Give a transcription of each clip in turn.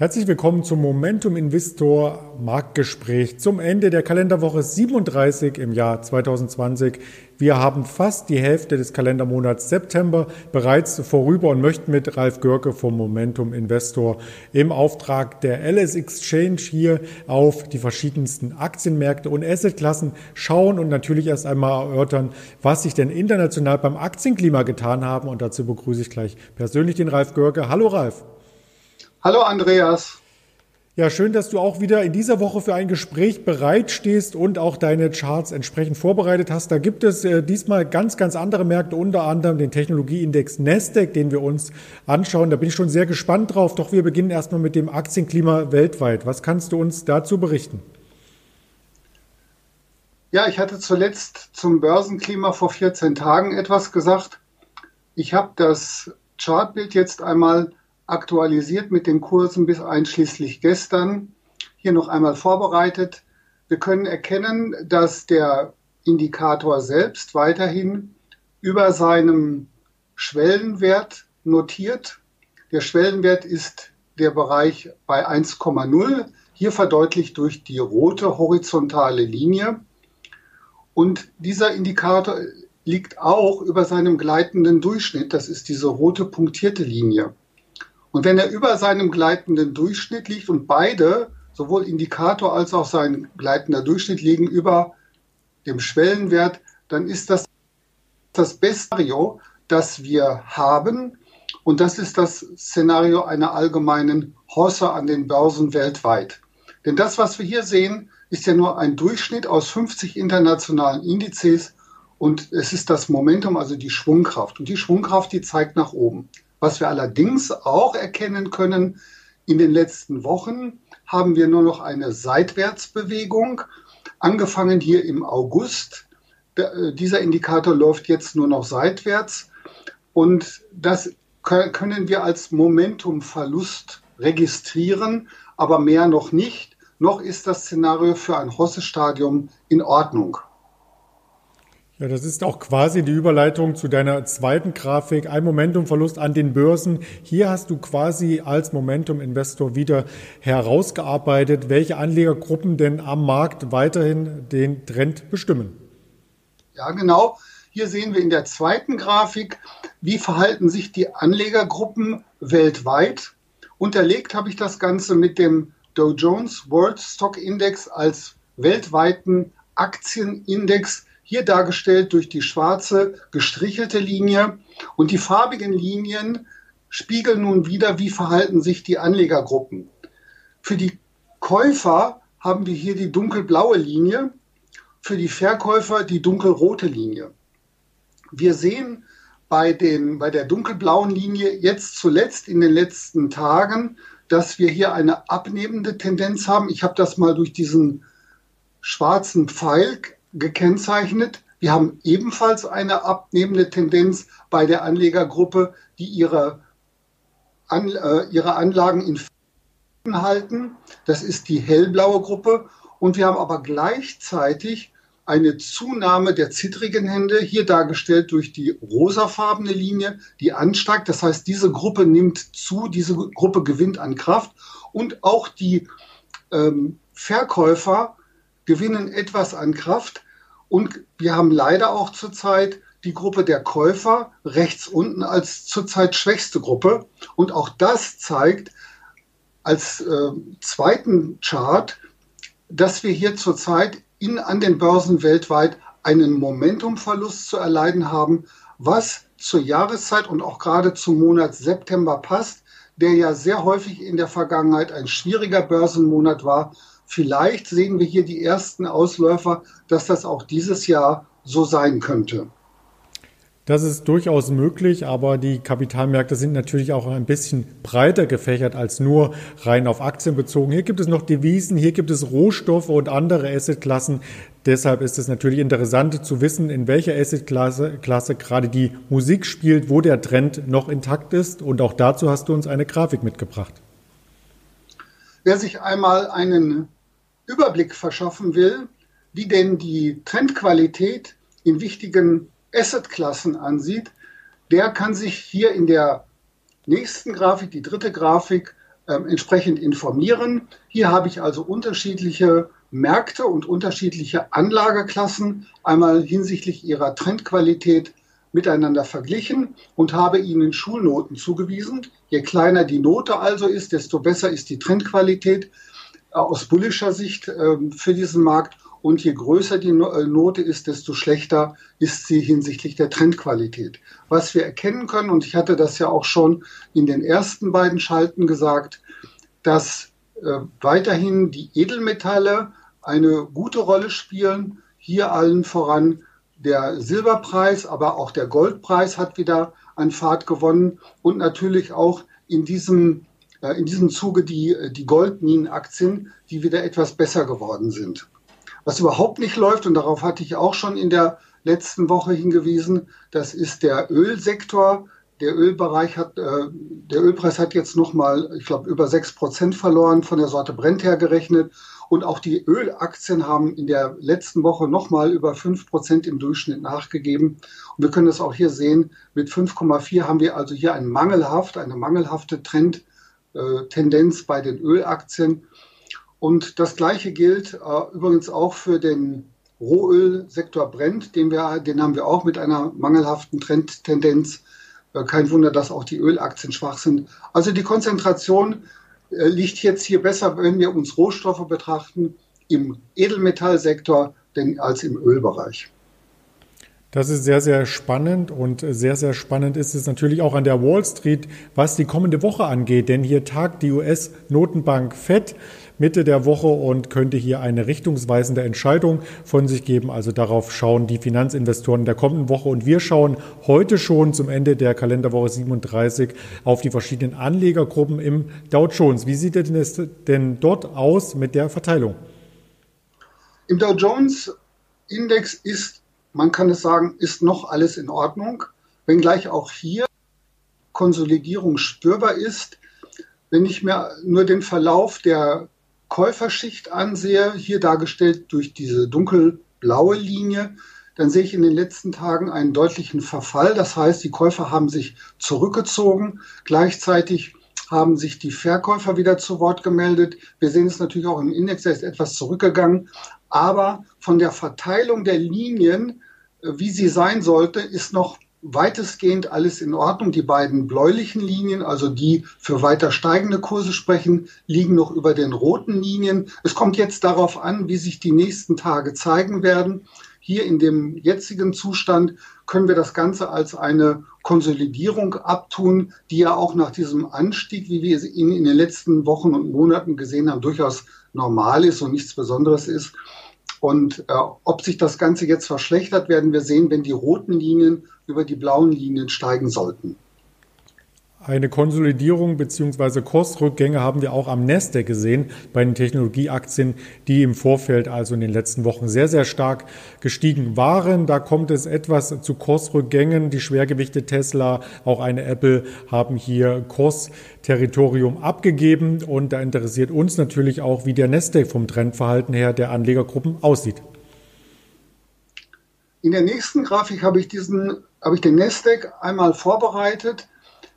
Herzlich willkommen zum Momentum Investor Marktgespräch zum Ende der Kalenderwoche 37 im Jahr 2020. Wir haben fast die Hälfte des Kalendermonats September bereits vorüber und möchten mit Ralf Görke vom Momentum Investor im Auftrag der LS Exchange hier auf die verschiedensten Aktienmärkte und Assetklassen schauen und natürlich erst einmal erörtern, was sich denn international beim Aktienklima getan haben. Und dazu begrüße ich gleich persönlich den Ralf Görke. Hallo Ralf. Hallo Andreas. Ja, schön, dass du auch wieder in dieser Woche für ein Gespräch bereitstehst und auch deine Charts entsprechend vorbereitet hast. Da gibt es äh, diesmal ganz, ganz andere Märkte, unter anderem den Technologieindex Nasdaq, den wir uns anschauen. Da bin ich schon sehr gespannt drauf. Doch wir beginnen erstmal mit dem Aktienklima weltweit. Was kannst du uns dazu berichten? Ja, ich hatte zuletzt zum Börsenklima vor 14 Tagen etwas gesagt. Ich habe das Chartbild jetzt einmal aktualisiert mit den Kursen bis einschließlich gestern. Hier noch einmal vorbereitet. Wir können erkennen, dass der Indikator selbst weiterhin über seinem Schwellenwert notiert. Der Schwellenwert ist der Bereich bei 1,0, hier verdeutlicht durch die rote horizontale Linie. Und dieser Indikator liegt auch über seinem gleitenden Durchschnitt, das ist diese rote punktierte Linie. Und wenn er über seinem gleitenden Durchschnitt liegt und beide, sowohl Indikator als auch sein gleitender Durchschnitt, liegen über dem Schwellenwert, dann ist das das beste Szenario, das wir haben. Und das ist das Szenario einer allgemeinen Hosse an den Börsen weltweit. Denn das, was wir hier sehen, ist ja nur ein Durchschnitt aus 50 internationalen Indizes und es ist das Momentum, also die Schwungkraft. Und die Schwungkraft, die zeigt nach oben. Was wir allerdings auch erkennen können, in den letzten Wochen haben wir nur noch eine Seitwärtsbewegung, angefangen hier im August. Äh, dieser Indikator läuft jetzt nur noch seitwärts und das können wir als Momentumverlust registrieren, aber mehr noch nicht. Noch ist das Szenario für ein Hosse-Stadium in Ordnung. Ja, das ist auch quasi die Überleitung zu deiner zweiten Grafik. Ein Momentumverlust an den Börsen. Hier hast du quasi als Momentum-Investor wieder herausgearbeitet, welche Anlegergruppen denn am Markt weiterhin den Trend bestimmen. Ja, genau. Hier sehen wir in der zweiten Grafik, wie verhalten sich die Anlegergruppen weltweit. Unterlegt habe ich das Ganze mit dem Dow Jones World Stock Index als weltweiten Aktienindex hier dargestellt durch die schwarze gestrichelte Linie. Und die farbigen Linien spiegeln nun wieder, wie verhalten sich die Anlegergruppen. Für die Käufer haben wir hier die dunkelblaue Linie, für die Verkäufer die dunkelrote Linie. Wir sehen bei, den, bei der dunkelblauen Linie jetzt zuletzt in den letzten Tagen, dass wir hier eine abnehmende Tendenz haben. Ich habe das mal durch diesen schwarzen Pfeil gekennzeichnet. Wir haben ebenfalls eine abnehmende Tendenz bei der Anlegergruppe, die ihre, An, äh, ihre Anlagen in halten. Das ist die hellblaue Gruppe. Und wir haben aber gleichzeitig eine Zunahme der zittrigen Hände, hier dargestellt durch die rosafarbene Linie, die ansteigt. Das heißt, diese Gruppe nimmt zu, diese Gruppe gewinnt an Kraft. Und auch die ähm, Verkäufer gewinnen etwas an Kraft. Und wir haben leider auch zurzeit die Gruppe der Käufer rechts unten als zurzeit schwächste Gruppe. Und auch das zeigt als äh, zweiten Chart, dass wir hier zurzeit in, an den Börsen weltweit einen Momentumverlust zu erleiden haben, was zur Jahreszeit und auch gerade zum Monat September passt, der ja sehr häufig in der Vergangenheit ein schwieriger Börsenmonat war, Vielleicht sehen wir hier die ersten Ausläufer, dass das auch dieses Jahr so sein könnte. Das ist durchaus möglich, aber die Kapitalmärkte sind natürlich auch ein bisschen breiter gefächert als nur rein auf Aktien bezogen. Hier gibt es noch Devisen, hier gibt es Rohstoffe und andere Assetklassen. Deshalb ist es natürlich interessant zu wissen, in welcher Assetklasse Klasse gerade die Musik spielt, wo der Trend noch intakt ist. Und auch dazu hast du uns eine Grafik mitgebracht. Wer sich einmal einen Überblick verschaffen will, wie denn die Trendqualität in wichtigen Assetklassen ansieht, der kann sich hier in der nächsten Grafik, die dritte Grafik, äh, entsprechend informieren. Hier habe ich also unterschiedliche Märkte und unterschiedliche Anlageklassen einmal hinsichtlich ihrer Trendqualität miteinander verglichen und habe ihnen Schulnoten zugewiesen. Je kleiner die Note also ist, desto besser ist die Trendqualität aus bullischer Sicht ähm, für diesen Markt. Und je größer die äh, Note ist, desto schlechter ist sie hinsichtlich der Trendqualität. Was wir erkennen können, und ich hatte das ja auch schon in den ersten beiden Schalten gesagt, dass äh, weiterhin die Edelmetalle eine gute Rolle spielen. Hier allen voran der Silberpreis, aber auch der Goldpreis hat wieder an Fahrt gewonnen und natürlich auch in diesem, in diesem Zuge die, die Goldminenaktien, die wieder etwas besser geworden sind. Was überhaupt nicht läuft, und darauf hatte ich auch schon in der letzten Woche hingewiesen, das ist der Ölsektor. Der Ölbereich hat, äh, der Ölpreis hat jetzt nochmal, ich glaube, über sechs Prozent verloren von der Sorte Brent her gerechnet. Und auch die Ölaktien haben in der letzten Woche nochmal über 5% im Durchschnitt nachgegeben. Und wir können das auch hier sehen. Mit 5,4 haben wir also hier ein mangelhaft, eine mangelhafte Trend, äh, Tendenz bei den Ölaktien. Und das Gleiche gilt äh, übrigens auch für den Rohölsektor Brent, den, wir, den haben wir auch mit einer mangelhaften Trendtendenz. Äh, kein Wunder, dass auch die Ölaktien schwach sind. Also die Konzentration äh, liegt jetzt hier besser, wenn wir uns Rohstoffe betrachten, im Edelmetallsektor denn als im Ölbereich. Das ist sehr, sehr spannend und sehr, sehr spannend ist es natürlich auch an der Wall Street, was die kommende Woche angeht, denn hier tagt die US-Notenbank FED. Mitte der Woche und könnte hier eine richtungsweisende Entscheidung von sich geben. Also darauf schauen die Finanzinvestoren in der kommenden Woche. Und wir schauen heute schon zum Ende der Kalenderwoche 37 auf die verschiedenen Anlegergruppen im Dow Jones. Wie sieht es denn dort aus mit der Verteilung? Im Dow Jones Index ist, man kann es sagen, ist noch alles in Ordnung, wenngleich auch hier Konsolidierung spürbar ist. Wenn ich mir nur den Verlauf der Käuferschicht ansehe, hier dargestellt durch diese dunkelblaue Linie, dann sehe ich in den letzten Tagen einen deutlichen Verfall. Das heißt, die Käufer haben sich zurückgezogen. Gleichzeitig haben sich die Verkäufer wieder zu Wort gemeldet. Wir sehen es natürlich auch im Index, der ist etwas zurückgegangen. Aber von der Verteilung der Linien, äh, wie sie sein sollte, ist noch weitestgehend alles in Ordnung. Die beiden bläulichen Linien, also die für weiter steigende Kurse sprechen, liegen noch über den roten Linien. Es kommt jetzt darauf an, wie sich die nächsten Tage zeigen werden. Hier in dem jetzigen Zustand können wir das Ganze als eine Konsolidierung abtun, die ja auch nach diesem Anstieg, wie wir ihn in den letzten Wochen und Monaten gesehen haben, durchaus normal ist und nichts Besonderes ist. Und äh, ob sich das Ganze jetzt verschlechtert, werden wir sehen, wenn die roten Linien über die blauen Linien steigen sollten. Eine Konsolidierung bzw. Kursrückgänge haben wir auch am Nasdaq gesehen bei den Technologieaktien, die im Vorfeld, also in den letzten Wochen, sehr, sehr stark gestiegen waren. Da kommt es etwas zu Kursrückgängen. Die Schwergewichte Tesla, auch eine Apple, haben hier Kursterritorium abgegeben. Und da interessiert uns natürlich auch, wie der Nasdaq vom Trendverhalten her der Anlegergruppen aussieht. In der nächsten Grafik habe ich diesen, habe ich den Nasdaq einmal vorbereitet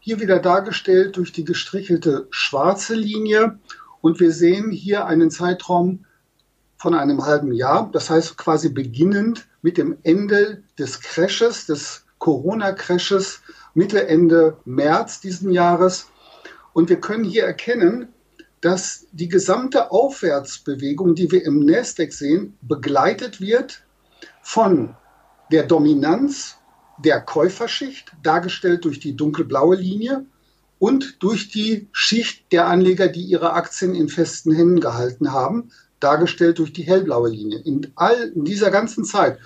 hier wieder dargestellt durch die gestrichelte schwarze Linie. Und wir sehen hier einen Zeitraum von einem halben Jahr. Das heißt quasi beginnend mit dem Ende des Crashes, des Corona-Crashes, Mitte, Ende März diesen Jahres. Und wir können hier erkennen, dass die gesamte Aufwärtsbewegung, die wir im Nasdaq sehen, begleitet wird von der Dominanz der Käuferschicht, dargestellt durch die dunkelblaue Linie, und durch die Schicht der Anleger, die ihre Aktien in festen Händen gehalten haben, dargestellt durch die hellblaue Linie. In, all, in dieser ganzen Zeit.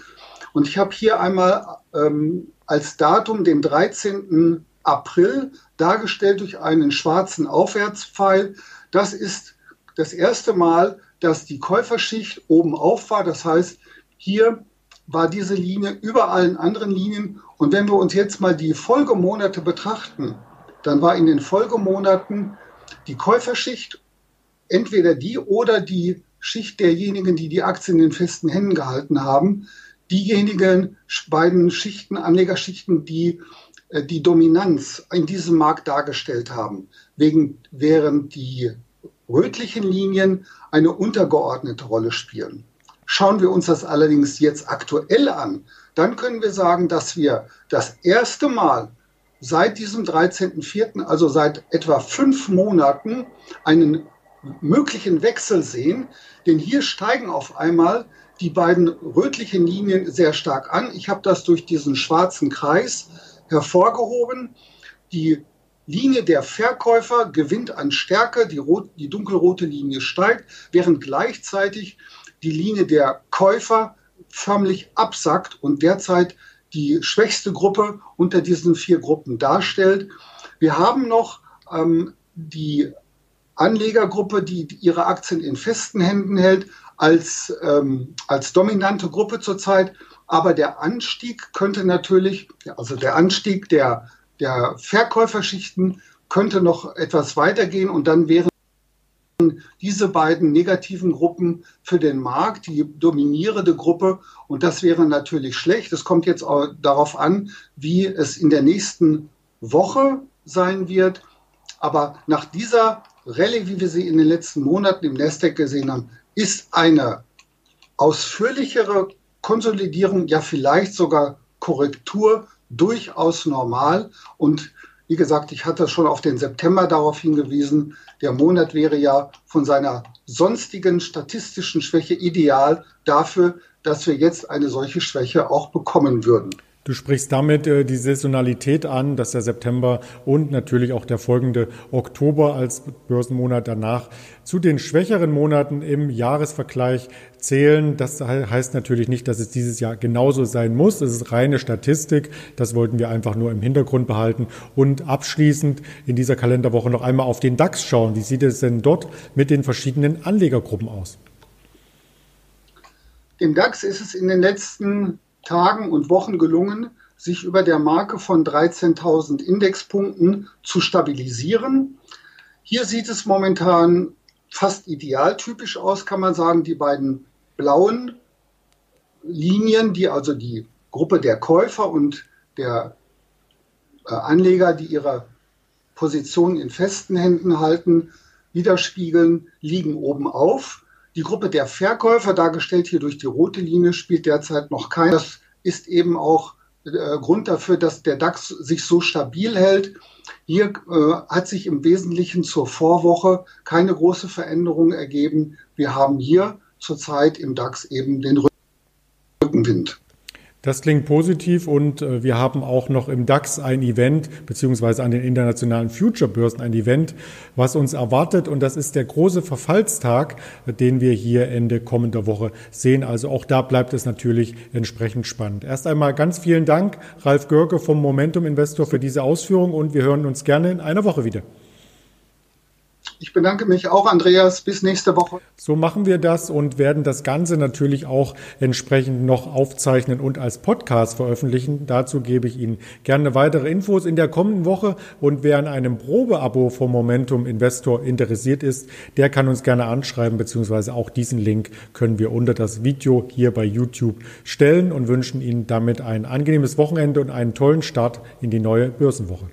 Und ich habe hier einmal ähm, als Datum den 13. April dargestellt durch einen schwarzen Aufwärtspfeil. Das ist das erste Mal, dass die Käuferschicht oben auf war. Das heißt, hier war diese Linie über allen anderen Linien. Und wenn wir uns jetzt mal die Folgemonate betrachten, dann war in den Folgemonaten die Käuferschicht entweder die oder die Schicht derjenigen, die die Aktien in den festen Händen gehalten haben, diejenigen beiden Schichten, Anlegerschichten, die äh, die Dominanz in diesem Markt dargestellt haben. wegen, während die rötlichen Linien eine untergeordnete Rolle spielen. Schauen wir uns das allerdings jetzt aktuell an, dann können wir sagen, dass wir das erste Mal seit diesem 13.04., also seit etwa fünf Monaten, einen möglichen Wechsel sehen. Denn hier steigen auf einmal die beiden rötlichen Linien sehr stark an. Ich habe das durch diesen schwarzen Kreis hervorgehoben. Die Linie der Verkäufer gewinnt an Stärke, die, rot, die dunkelrote Linie steigt, während gleichzeitig die Linie der Käufer förmlich absackt und derzeit die schwächste Gruppe unter diesen vier Gruppen darstellt. Wir haben noch ähm, die Anlegergruppe, die ihre Aktien in festen Händen hält, als, ähm, als dominante Gruppe zurzeit. Aber der Anstieg könnte natürlich, also der Anstieg der, der Verkäuferschichten könnte noch etwas weitergehen und dann wären diese beiden negativen Gruppen für den Markt, die dominierende Gruppe. Und das wäre natürlich schlecht. Es kommt jetzt darauf an, wie es in der nächsten Woche sein wird. Aber nach dieser Rallye, wie wir sie in den letzten Monaten im Nasdaq gesehen haben, ist eine ausführlichere Konsolidierung, ja vielleicht sogar Korrektur durchaus normal. Und wie gesagt, ich hatte schon auf den September darauf hingewiesen, der Monat wäre ja von seiner sonstigen statistischen Schwäche ideal dafür, dass wir jetzt eine solche Schwäche auch bekommen würden. Du sprichst damit äh, die Saisonalität an, dass der September und natürlich auch der folgende Oktober als Börsenmonat danach zu den schwächeren Monaten im Jahresvergleich zählen. Das heißt natürlich nicht, dass es dieses Jahr genauso sein muss. Es ist reine Statistik. Das wollten wir einfach nur im Hintergrund behalten. Und abschließend in dieser Kalenderwoche noch einmal auf den DAX schauen. Wie sieht es denn dort mit den verschiedenen Anlegergruppen aus? Dem DAX ist es in den letzten Tagen und Wochen gelungen, sich über der Marke von 13.000 Indexpunkten zu stabilisieren. Hier sieht es momentan fast idealtypisch aus, kann man sagen. Die beiden blauen Linien, die also die Gruppe der Käufer und der äh, Anleger, die ihre Positionen in festen Händen halten, widerspiegeln, liegen oben auf. Die Gruppe der Verkäufer, dargestellt hier durch die rote Linie, spielt derzeit noch kein. Das ist eben auch äh, Grund dafür, dass der DAX sich so stabil hält. Hier äh, hat sich im Wesentlichen zur Vorwoche keine große Veränderung ergeben. Wir haben hier zurzeit im DAX eben den Rückenwind. Das klingt positiv und äh, wir haben auch noch im DAX ein Event, beziehungsweise an den internationalen Future-Börsen ein Event, was uns erwartet. Und das ist der große Verfallstag, den wir hier Ende kommender Woche sehen. Also auch da bleibt es natürlich entsprechend spannend. Erst einmal ganz vielen Dank, Ralf Görke vom Momentum Investor, für diese Ausführung und wir hören uns gerne in einer Woche wieder. Ich bedanke mich auch, Andreas. Bis nächste Woche. So machen wir das und werden das Ganze natürlich auch entsprechend noch aufzeichnen und als Podcast veröffentlichen. Dazu gebe ich Ihnen gerne weitere Infos in der kommenden Woche. Und wer an einem Probeabo vom Momentum Investor interessiert ist, der kann uns gerne anschreiben, beziehungsweise auch diesen Link können wir unter das Video hier bei YouTube stellen und wünschen Ihnen damit ein angenehmes Wochenende und einen tollen Start in die neue Börsenwoche.